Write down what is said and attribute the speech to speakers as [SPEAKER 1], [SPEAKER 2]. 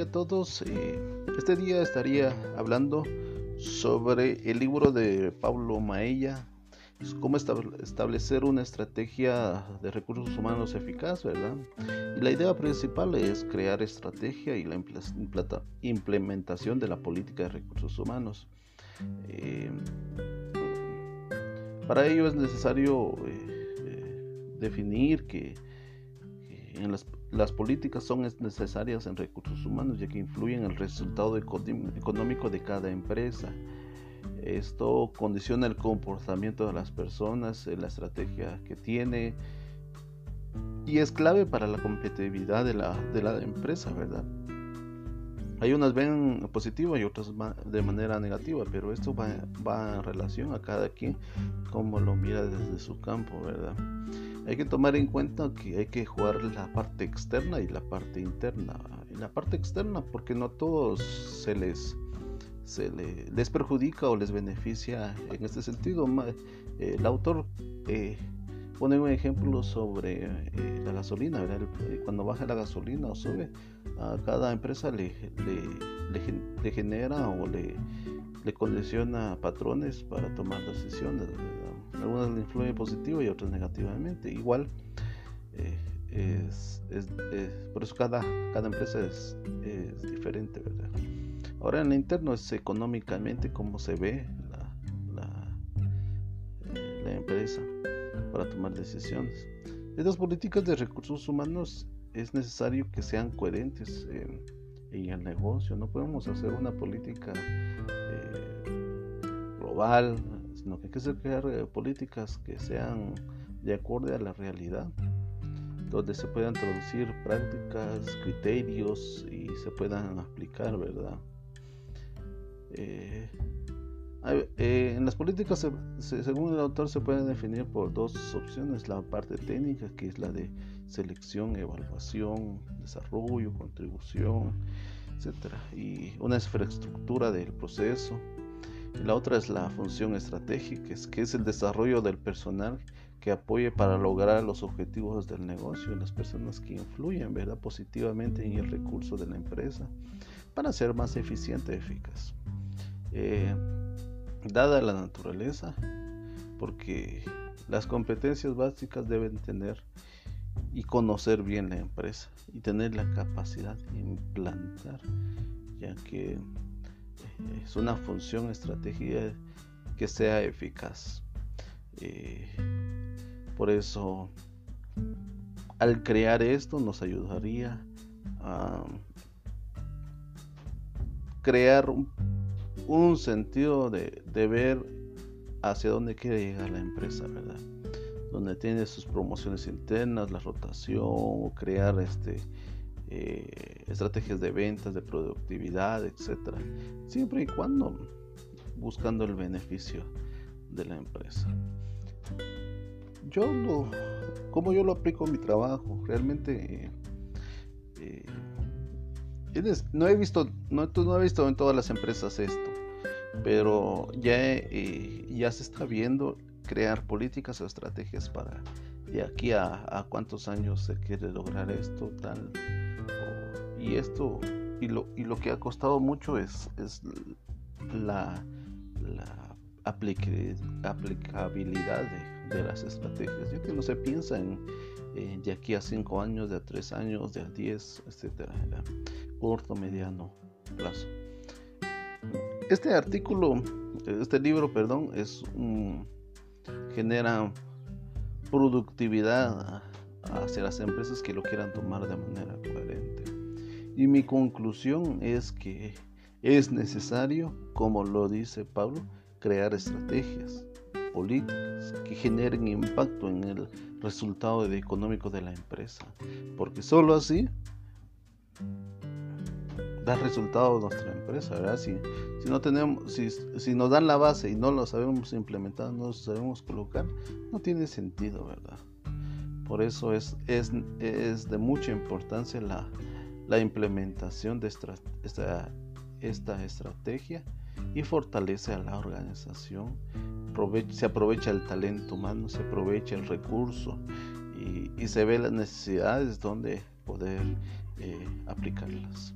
[SPEAKER 1] a todos. Eh, este día estaría hablando sobre el libro de Pablo Maella, cómo establecer una estrategia de recursos humanos eficaz, ¿verdad? Y la idea principal es crear estrategia y la implementación de la política de recursos humanos. Eh, para ello es necesario eh, definir que en las las políticas son necesarias en recursos humanos ya que influyen en el resultado económico de cada empresa. Esto condiciona el comportamiento de las personas, la estrategia que tiene y es clave para la competitividad de la, de la empresa, ¿verdad? Hay unas ven positiva y otras de manera negativa, pero esto va, va en relación a cada quien como lo mira desde su campo, ¿verdad? hay que tomar en cuenta que hay que jugar la parte externa y la parte interna. En la parte externa, porque no a todos se les, se les, perjudica o les beneficia en este sentido. El autor eh, pone un ejemplo sobre eh, la gasolina. Cuando baja la gasolina o sube, a cada empresa le, genera o le, condiciona patrones para tomar decisiones. Algunas le influyen positivo y otras negativamente. Igual, eh, es, por eso cada, empresa es, diferente. Ahora en el interno es económicamente cómo se ve la, la, eh, empresa para tomar decisiones. Estas políticas de recursos humanos es necesario que sean coherentes en, el negocio. No podemos hacer una política eh, global sino que hay que crear eh, políticas que sean de acuerdo a la realidad, donde se puedan traducir prácticas, criterios y se puedan aplicar, ¿verdad? Eh, eh, en las políticas, según el autor, se pueden definir por dos opciones, la parte técnica, que es la de selección, evaluación, desarrollo, contribución, etc. Y una infraestructura del proceso, la otra es la función estratégica, que es el desarrollo del personal que apoye para lograr los objetivos del negocio y las personas que influyen ¿verdad? positivamente en el recurso de la empresa para ser más eficiente y eficaz. Eh, dada la naturaleza, porque las competencias básicas deben tener y conocer bien la empresa y tener la capacidad de implantar, ya que es una función estratégica que sea eficaz. Eh, por eso, al crear esto nos ayudaría a crear un, sentido de, ver hacia dónde quiere llegar la empresa, ¿verdad? Donde tiene sus promociones internas, la rotación, crear este eh, estrategias de ventas, de productividad, etcétera, siempre y cuando buscando el beneficio de la empresa. Yo lo, como yo lo aplico en mi trabajo, realmente eh, no he visto, no, no, he visto en todas las empresas esto, pero ya, eh, ya se está viendo crear políticas o estrategias para de aquí a, a cuántos años se quiere lograr esto, tal y esto, y lo, y lo que ha costado mucho es, es la, la aplicabilidad de, las estrategias, ya que no se piensa en de aquí a 5 años, de a 3 años, de a 10, etcétera, corto, mediano plazo. Este artículo, este libro, perdón, genera productividad hacia las empresas que lo quieran tomar de manera coherente. Y mi conclusión es que es necesario, como lo dice Pablo, crear estrategias políticas que generen impacto en el resultado económico de la empresa. Porque solo así da resultado nuestra empresa, ¿verdad? Si, si no tenemos, si, si, nos dan la base y no lo sabemos implementar, no lo sabemos colocar, no tiene sentido, ¿verdad? Por eso es, es, es de mucha importancia la, la implementación de esta, esta, estrategia y fortalece a la organización. se aprovecha el talento humano, se aprovecha el recurso y, se ve las necesidades donde poder eh, aplicarlas.